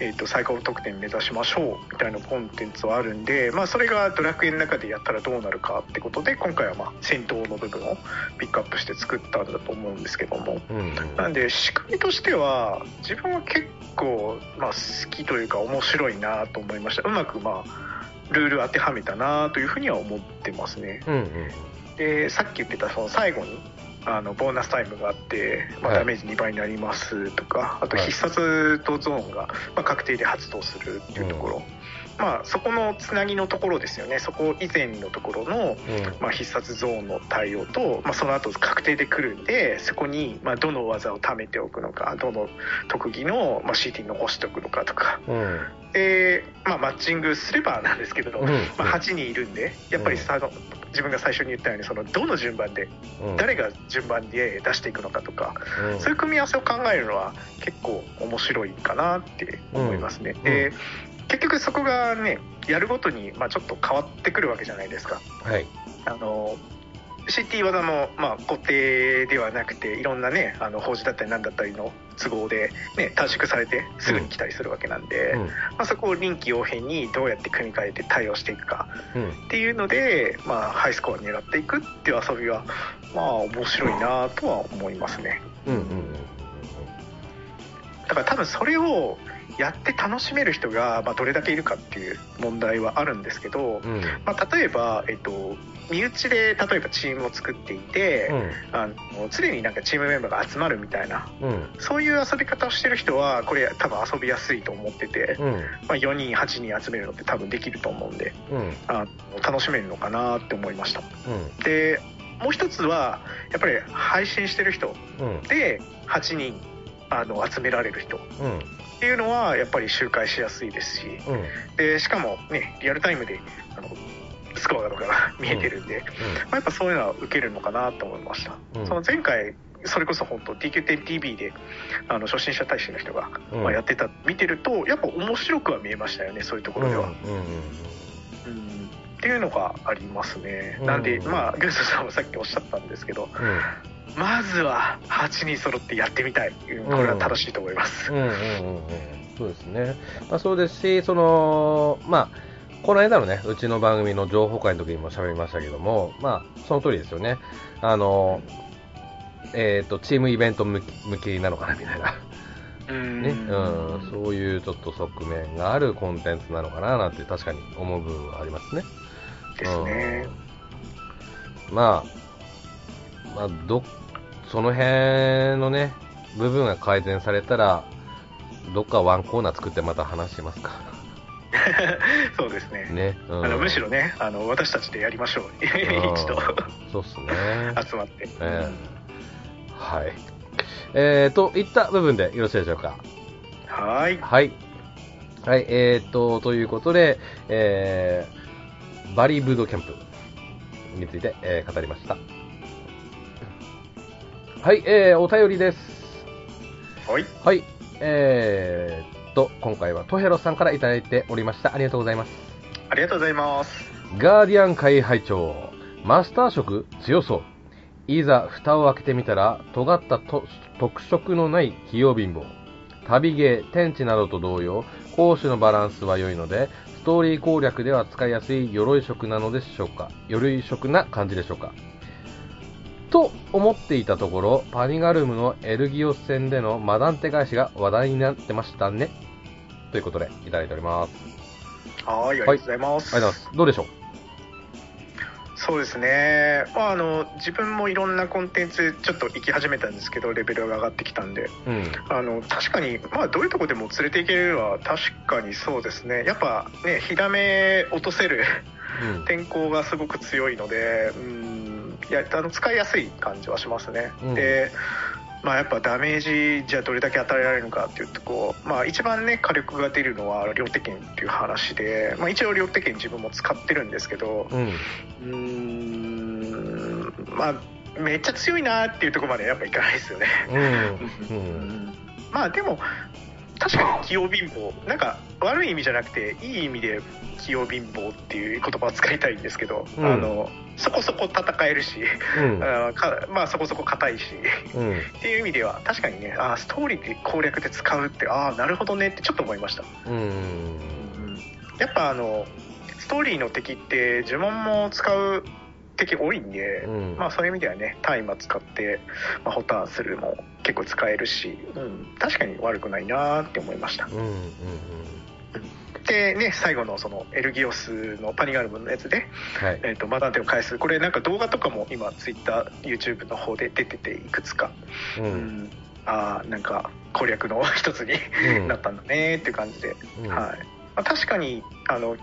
えー、と最高得点目指しましょうみたいなコンテンツはあるんで、まあ、それがドラクエの中でやったらどうなるかってことで今回はまあ戦闘の部分をピックアップして作ったんだと思うんですけども。うん。なんで仕組みとしては自分は結構、まあ、好きというか面白いなと思いましたうまくまあルール当てはめたなというふうには思ってますねうん。うん。でさっき言ってたその最後にあのボーナスタイムがあって、まあ、はい。ダメージ2倍になりますとか、あとはい。必殺とゾーンが、まあ、確定で発動するっていうところ、まあ、そこのつなぎのところですよね。そこ以前のところのまあ、必殺ゾーンの対応と、まあ、その後確定で来るんでそこにまあどの技を貯めておくのかどの特技のまあ CT に残しておくのかとか。うん。うん。で、まあ、マッチングすればなんですけど、うん。まあ、8人いるんでやっぱりさ、自分が最初に言ったようにそのどの順番でうん。誰が順番で出していくのかとか、うんそういう組み合わせを考えるのは結構面白いかなって思いますね。んで結局そこがねやるごとにまあちょっと変わってくるわけじゃないですか。はい。あの CT 技も、まあ、固定ではなくていろんなねあの法事だったり何だったりの都合で、ね、短縮されてすぐに来たりするわけなんで、うん。まあ、そこを臨機応変にどうやって組み替えて対応していくかうん。っていうので、まあ、ハイスコア狙っていくっていう遊びはまあ面白いなとは思いますねうん。うん。だから多分それをやって楽しめる人が、まあ、どれだけいるかっていう問題はあるんですけど、うん。まあ、例えば、えっと、身内で例えばチームを作っていて、あの常になんかチームメンバーが集まるみたいなうん。うん。そういう遊び方をしてる人はこれ多分遊びやすいと思ってて、うん。まあ、4人8人集めるのって多分できると思うんでうん。あの楽しめるのかなって思いましたうん。でもう一つはやっぱり配信してる人うん。で8人あの集められる人っうん。ていうのはやっぱり周回しやすいですしうん。でしかもねリアルタイムであのスコアとかが 見えてるんで、まあ、やっぱそういうのは受けるのかなと思いました、うん。その前回それこそ本当 DQ10TV であの初心者大使の人が、うん。まあ、やってた見てるとやっぱ面白くは見えましたよねそういうところでは、うん。うんっていうのがありますね、うん。なんでまあグースさんもさっきおっしゃったんですけどまずは8人揃ってやってみたいうんこれは正しいと思います、うん。うん。うん。うん。そうですね。まあ、そうですし、その、まあ、この間のね、うちの番組の情報会の時にも喋りましたけども、まあ、その通りですよね。あの、えっ、と、チームイベント向きなのかな、みたいな。うんね。うん。そういうちょっと側面があるコンテンツなのかな、なんて確かに思う部分はありますね。ですね、うんまあ、まあ、ど、その辺のね、部分が改善されたら、どっかワンコーナー作ってまた話しますか。そうですねね。うんあのむしろねあの私たちでやりましょう 一度そうっすね。集まって、ええはい。えーと、いった部分でよろしいでしょうか。はいはい。はい、えーと、ということで、えー、バリーブードキャンプについて、えー語りました。はい、えー、お便りです。はいはい、えーと、今回はトヘロさんからいただいておりました。ありがとうございます。ありがとうございますガーディアン会拝長マスター色？強そう。いざ蓋を開けてみたら、尖ったと特色のない器用貧乏。旅芸、天地などと同様、攻守のバランスは良いので、ストーリー攻略では使いやすい鎧色なのでしょうか。鎧色な感じでしょうか。と思っていたところ、パニガルムのエルギオス戦でのマダンテ返しが話題になってましたね。ということで、いただいております。はいありがとうございます、ありがとうございます。どうでしょう？そうですね、まあ、あの自分もいろんなコンテンツちょっと行き始めたんですけどレベルが上がってきたんでうん。あの確かに、まあ、どういうとこでも連れていけるのは確かにそうですねやっぱね火ダメ落とせるうん。天候がすごく強いのでうんいやあの使いやすい感じはしますね、うんでまあ、やっぱダメージじゃあどれだけ与えられるのかっていうとこう、まあ、一番ね火力が出るのは両手剣っていう話で、まあ、一応両手剣自分も使ってるんですけどうん。まあめっちゃ強いなっていうところまでやっぱいかないですよね。うん。うん。まあでも確かに器用貧乏なんか悪い意味じゃなくていい意味で器用貧乏っていう言葉を使いたいんですけど、うんあのそこそこ戦えるし、うん。あかまあそこそこ硬いしうん。っていう意味では確かにねあーストーリーで攻略で使うってああなるほどねってちょっと思いました、うん。やっぱあのストーリーの敵って呪文も使う敵多いんで、うんまあそういう意味ではね大麻使って、まあ、ホタンするも結構使えるし、うん、確かに悪くないなーって思いましたうん。うん。でね最後のそのエルギオスのパニガルムのやつで、はい。えー、とマダンテを返す。これなんか動画とかも今 TwitterYouTube の方で出てていくつか、う。うん。ん、ああなんか攻略の一つにうん。なったんだねっていう感じで、うん。はい。まあ、確かにあの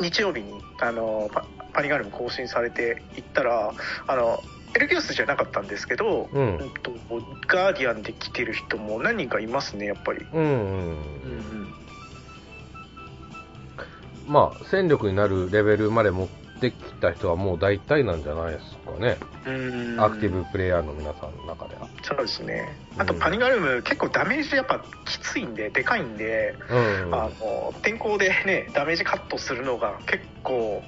日曜日にあのパパニガルム更新されていったらあのエルギオスじゃなかったんですけど、うん。ガーディアンで来てる人も何人かいますねやっぱり。うん。うんまあ、戦力になるレベルまで持ってきた人はもう大体なんじゃないですかね。うんうんアクティブプレイヤーの皆さんの中では。そうですねあとうんパニガルム結構ダメージやっぱきついんででかいんで、うん。あの天候でねダメージカットするのが結構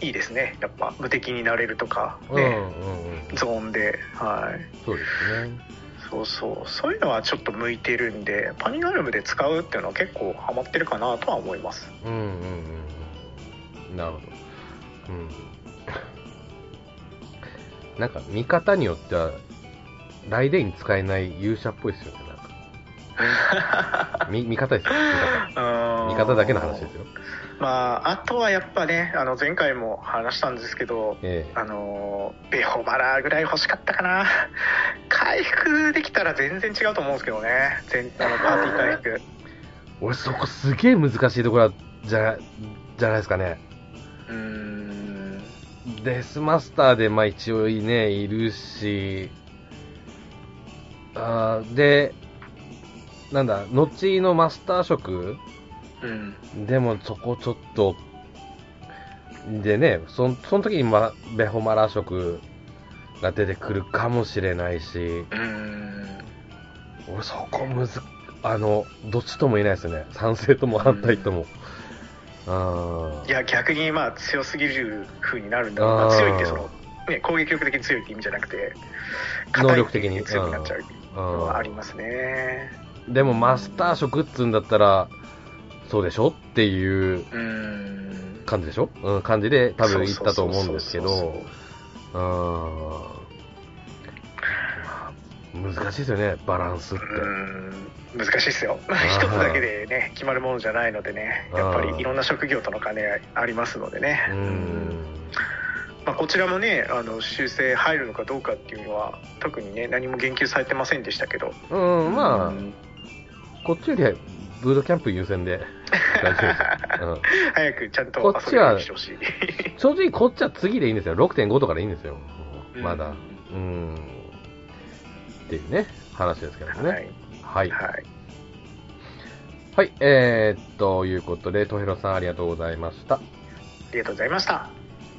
いいですねやっぱ無敵になれるとかうん。うん。ね、うん。ゾーンではいそうですね。そうそうそういうのはちょっと向いてるんでパニガルムで使うっていうのは結構ハマってるかなとは思いますうんうんうんうん。なるほど。うん。なんか、見方によっては、ライデンに使えない勇者っぽいですよね、なんか。み見方ですよ、見方。見方だけの話ですよ。まああとはやっぱねあの前回も話したんですけどええ。あのベホバラぐらい欲しかったかな。回復できたら全然違うと思うんですけどね。全あのパーティー回復。俺そこすげえ難しいところじゃ、じゃないですかね。うーん。デスマスターで、まあ一応ね、いるし、あーで、なんだ、後のマスター職うん。でもそこちょっと、でね、そんその時に、ま、ベホマラ色が出てくるかもしれないし、うーん。俺そこむず、あの、どっちとも言えないですよね。賛成とも反対とも。あいや逆にまあ強すぎる風になるんだろうな。強いってその、ね、攻撃力的に強いって意味じゃなくて能力的に。強くなっちゃうのはあありますね。でもマスター職っつうんだったら、そうでしょ？っていう感じでしょ？うん、感じで多分言ったと思うんですけど、うんまあ難しいですよね、バランスって。難しいですよ。一つだけでね決まるものじゃないのでね。やっぱりいろんな職業との兼ね合いありますのでね。うん。まあ、こちらもねあの修正入るのかどうかっていうのは特にね何も言及されてませんでしたけど。うん、まあ、うん。こっちよりはブードキャンプ優先で 大丈夫ですよ。うん早くちゃんとこっちは正直こっちは次でいいんですよ。6.5とかでいいんですよ。まだ。ううん。っていうね、話ですけどもね。はいはい。はいはい。えー、っと、いうことで、トヘロさんありがとうございました。ありがとうございました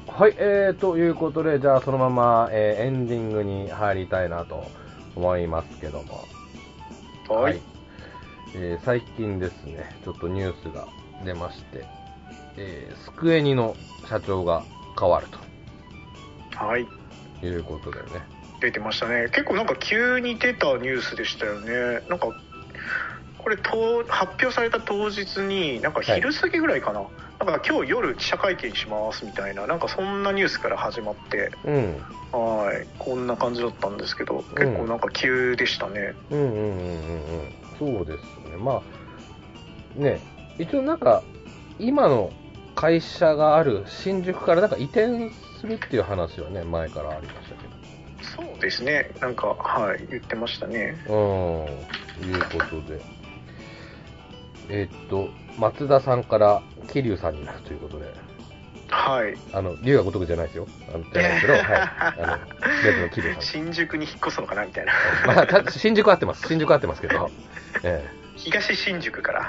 はい。えー、ということで、じゃあそのまま、えーエンディングに入りたいなと思いますけども。はいえー最近ですね、ちょっとニュースが出まして、えースクエニの社長が変わるはい。ということでね。出てましたね。結構なんか急に出たニュースでしたよね。なんかこれと発表された当日になんか昼過ぎぐらいかな、なんか今日夜記者会見しますみたいななんかそんなニュースから始まって。うん。はい。こんな感じだったんですけど結構なんか急でしたね。うん。うん。うん。うん。うん。そうですね。まあ、ね、一応なんか、今の会社がある新宿からなんか移転するっていう話はね、前からありましたけそうですねなんかはい言ってましたねど。うん。いうことで。えーっと、松田さんから桐生さんになるということで。はいあの、竜が如くじゃないですよ。あの じゃないですけど、はい。あの、別の桐生さん。新宿に引っ越すのかなみたいなまあ、た新宿合ってます。新宿合ってますけど、え東新宿から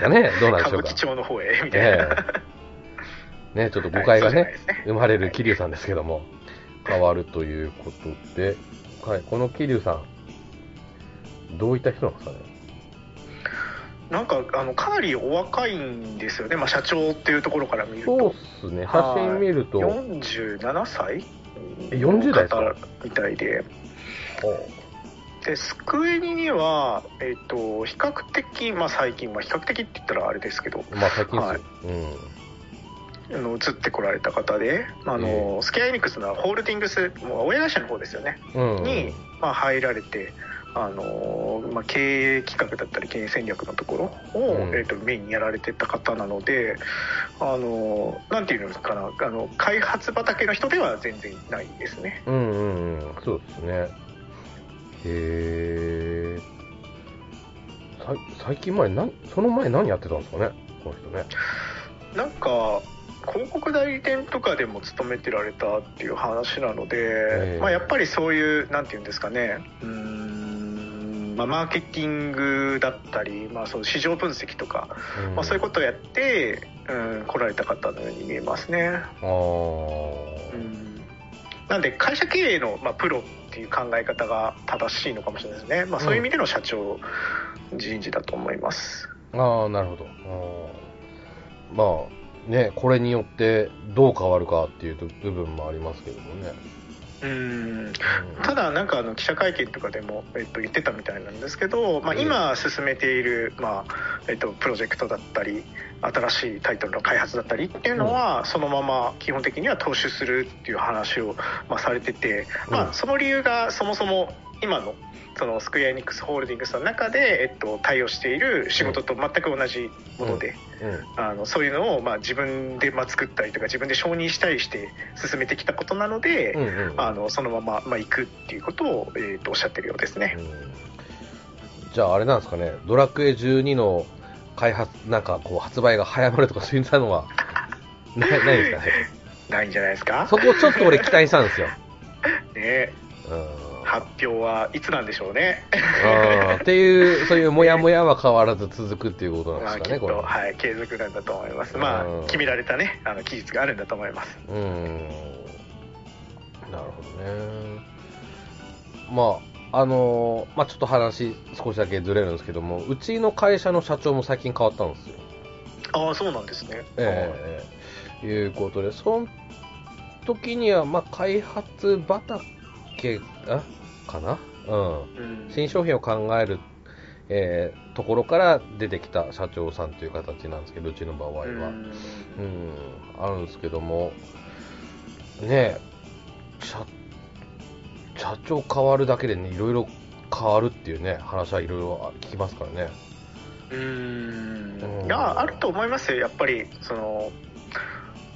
かね、どうなんで歌しょうか。舞伎町の方へみたいな、ええね、ちょっと誤解がね、はいね生まれる桐生さんですけども、変わるということで、はい、この桐生さん、どういった人なんですかね？なんかあのかなりお若いんですよね、まあ、社長っていうところから見るそうとっすね、写真見ると、47歳？え40代か？の方みたいで。でスクエニには、えっと比較的、まあ、最近、まあ、比較的って言ったらあれですけど。まあ最近はい。ですよ。あの移ってこられた方で。あの、スケアエニックスのホールディングスもう親会社の方ですよね。うん。うん。に、まあ、入られて、あのまあ、経営企画だったり経営戦略のところを、うんえー、とメインにやられてた方なので、あのなんていうのかなあの開発畑の人では全然ないですね。うんうんうん、そうですね。へえ。最近前なん、その前何やってたんですかね、この人ね。なんか広告代理店とかでも勤めてられたっていう話なので、ええまあ、やっぱりそういうなんていうんですかねうーん、まあ、マーケティングだったり、まあ、その市場分析とか、うんまあ、そういうことをやって、うん、来られた方のように見えますね。あーうんなんで会社経営の、まあ、プロっていう考え方が正しいのかもしれないですね、まあ、そういう意味での社長人事だと思います。ああ、なるほど。まあ、ね、これによってどう変わるかっていう部分もありますけどもね。うん。ただ、なんかあの記者会見とかでも、えっと、言ってたみたいなんですけど、まあ、うん。今進めている、まあえっと、プロジェクトだったり新しいタイトルの開発だったりっていうのは、そのまま基本的には踏襲するっていう話を、まあ、されてて、まうん。あ、その理由がそもそも今のそのスクエアエニックスホールディングスの中で、えっと、対応している仕事と全く同じもので、うん。あのそういうのを、まあ、自分で、まあ、作ったりとか自分で承認したりして進めてきたことなので、うんうん。あのそのまま、まあ、行くっていうことを、えー、とおっしゃってるようですね。うんじゃああれなんですかね、ドラクエ12の開発、なんかこう発売が早まるとかそういったのは、ないないですかね。ないんじゃないですか？そこちょっと俺期待したんですよ。ねうん。発表はいつなんでしょうね。うんっていう、そういうモヤモヤは変わらず続くっていうことなんまあ、ですかね、きっと、これ。はい、継続なんだと思います。まうんあ、決められたね、あの期日があるんだと思います。うん。なるほどね。まあ、あのまあちょっと話少しだけずれるんですけども、うちの会社の社長も最近変わったんですよ。ああ、そうなんですね。ええいうことで、その時には、まあ、開発畑あ？かな？うん。うん。新商品を考える、えーところから出てきた社長さんという形なんですけど、うちの場合は。うん。うん、あるんですけども、ねえ、社、社長変わるだけでね、いろいろ変わるっていうね、話はいろいろ聞きますからね。ううんん。いやあると思いますよ。やっぱりその,、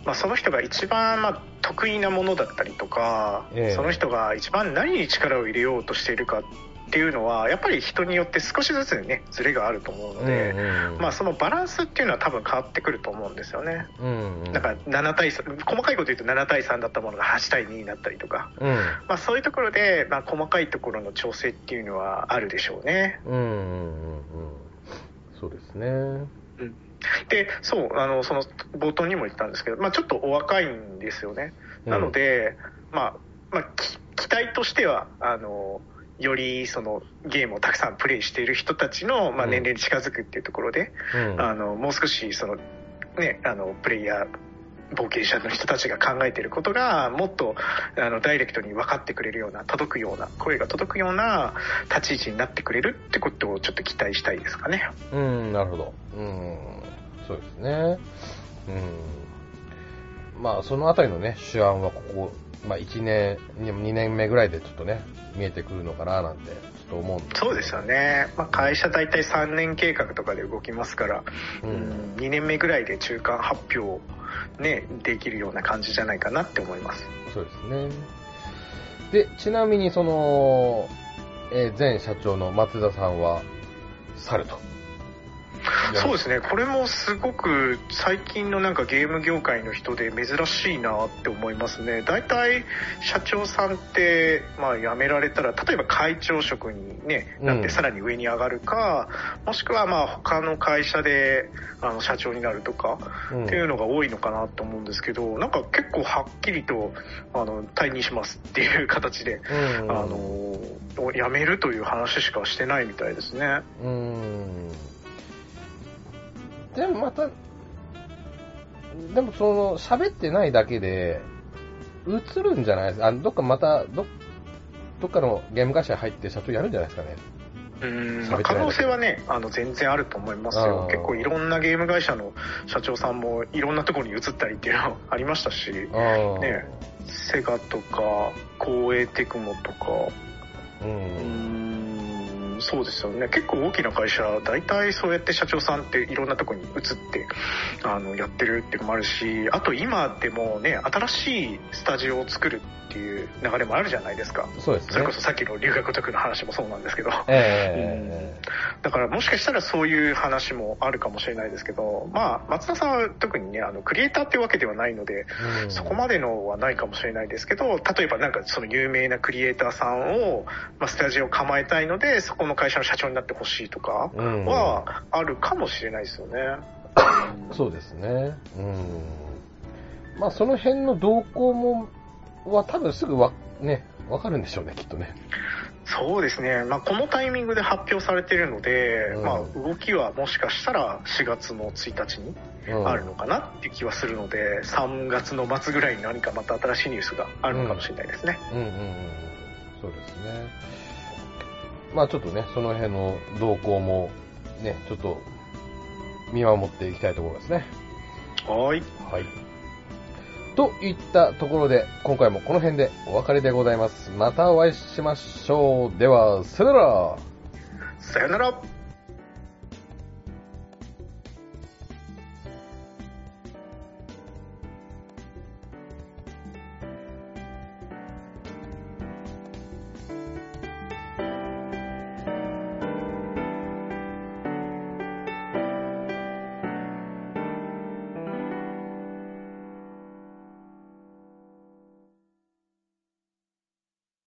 まあ、その人が一番、まあ、得意なものだったりとか、ええその人が一番何に力を入れようとしているかっていうのはやっぱり人によって少しずつねズレがあると思うので、うんまあ、そのバランスっていうのは多分変わってくると思うんですよね。うんうん、だから7対3細かいこと言うと7対3だったものが8対2になったりとか、うん、まあ、そういうところで、まあ、細かいところの調整っていうのはあるでしょうね。うん、うん、うん、うん。そうですね。でそうあのその冒頭にも言ったんですけど、まあ、ちょっとお若いんですよね。なので、まあまあ、き期待としてはあのよりそのゲームをたくさんプレイしている人たちの、まあ、うん。年齢に近づくっていうところで、うん、あのもう少しその、ね、あのプレイヤー冒険者の人たちが考えていることがもっとあのダイレクトに分かってくれるような届くような声が届くような立ち位置になってくれるってことをちょっと期待したいですかね。うん、なるほど。うん、そうですね。うん。まあ、そのあたりのね、手腕はここ、まあ、1年、2年目ぐらいでちょっとね、見えてくるのかななんて、と思うんでそうですよね、まあ、会社大体3年計画とかで動きますから、う。うんん、2年目ぐらいで中間発表、ね、できるような感じじゃないかなって思います。そうですね。で、ちなみにその、えー前社長の松田さんは、去ると。そうですね、これもすごく最近のなんかゲーム業界の人で珍しいなって思いますね。大体社長さんって、まあ辞められたら、例えば会長職にね、なっうんてさらに上に上がるか、もしくはまあ他の会社であの社長になるとか、うんっていうのが多いのかなと思うんですけど、なんか結構はっきりと、あの、退任しますっていう形で、うんあの、辞めるという話しかしてないみたいですね。うーん。でもまた、でもその、喋ってないだけで、映るんじゃないですか？あのどっかまた、ど、どっかのゲーム会社に入って社長やるんじゃないですかね？うん可能性はね、あの全然あると思います。よ結構いろんなゲーム会社の社長さんもいろんなところに移ったりっていうのありましたし。ねセガとか、光栄テクモとか、う。うんん、そうですよね。結構大きな会社、大体そうやって社長さんっていろんなところに移って、あの、やってるっていうのもあるし、あと今でもね、新しいスタジオを作るっていう流れもあるじゃないですか。そうですね。それこそさっきの留学特の話もそうなんですけど。ええだからもしかしたらそういう話もあるかもしれないですけど、まあ、松田さんは特にね、あの、クリエイターっていうわけではないので、うんそこまでのはないかもしれないですけど、例えばなんかその有名なクリエイターさんを、まあ、スタジオを構えたいので、そこの会社の社長になってほしいとかうんはあるかもしれないですよね。そうですね。うん。まあ、その辺の動向も、は多分すぐわ、ね、わかるんでしょうね、きっとね。そうですね。まあ、このタイミングで発表されているので、うんまあ、動きはもしかしたら4月の1日にうんあるのかなっていう気はするので、3月の末ぐらいに何かまた新しいニュースがあるのかもしれないですね。うんうんうんうん。そうですね。まあちょっとね、その辺の動向も、ね、ちょっと、見守っていきたいところですね。はい。はい。といったところで、今回もこの辺でお別れでございます。またお会いしましょう。では、さよなら。さよなら。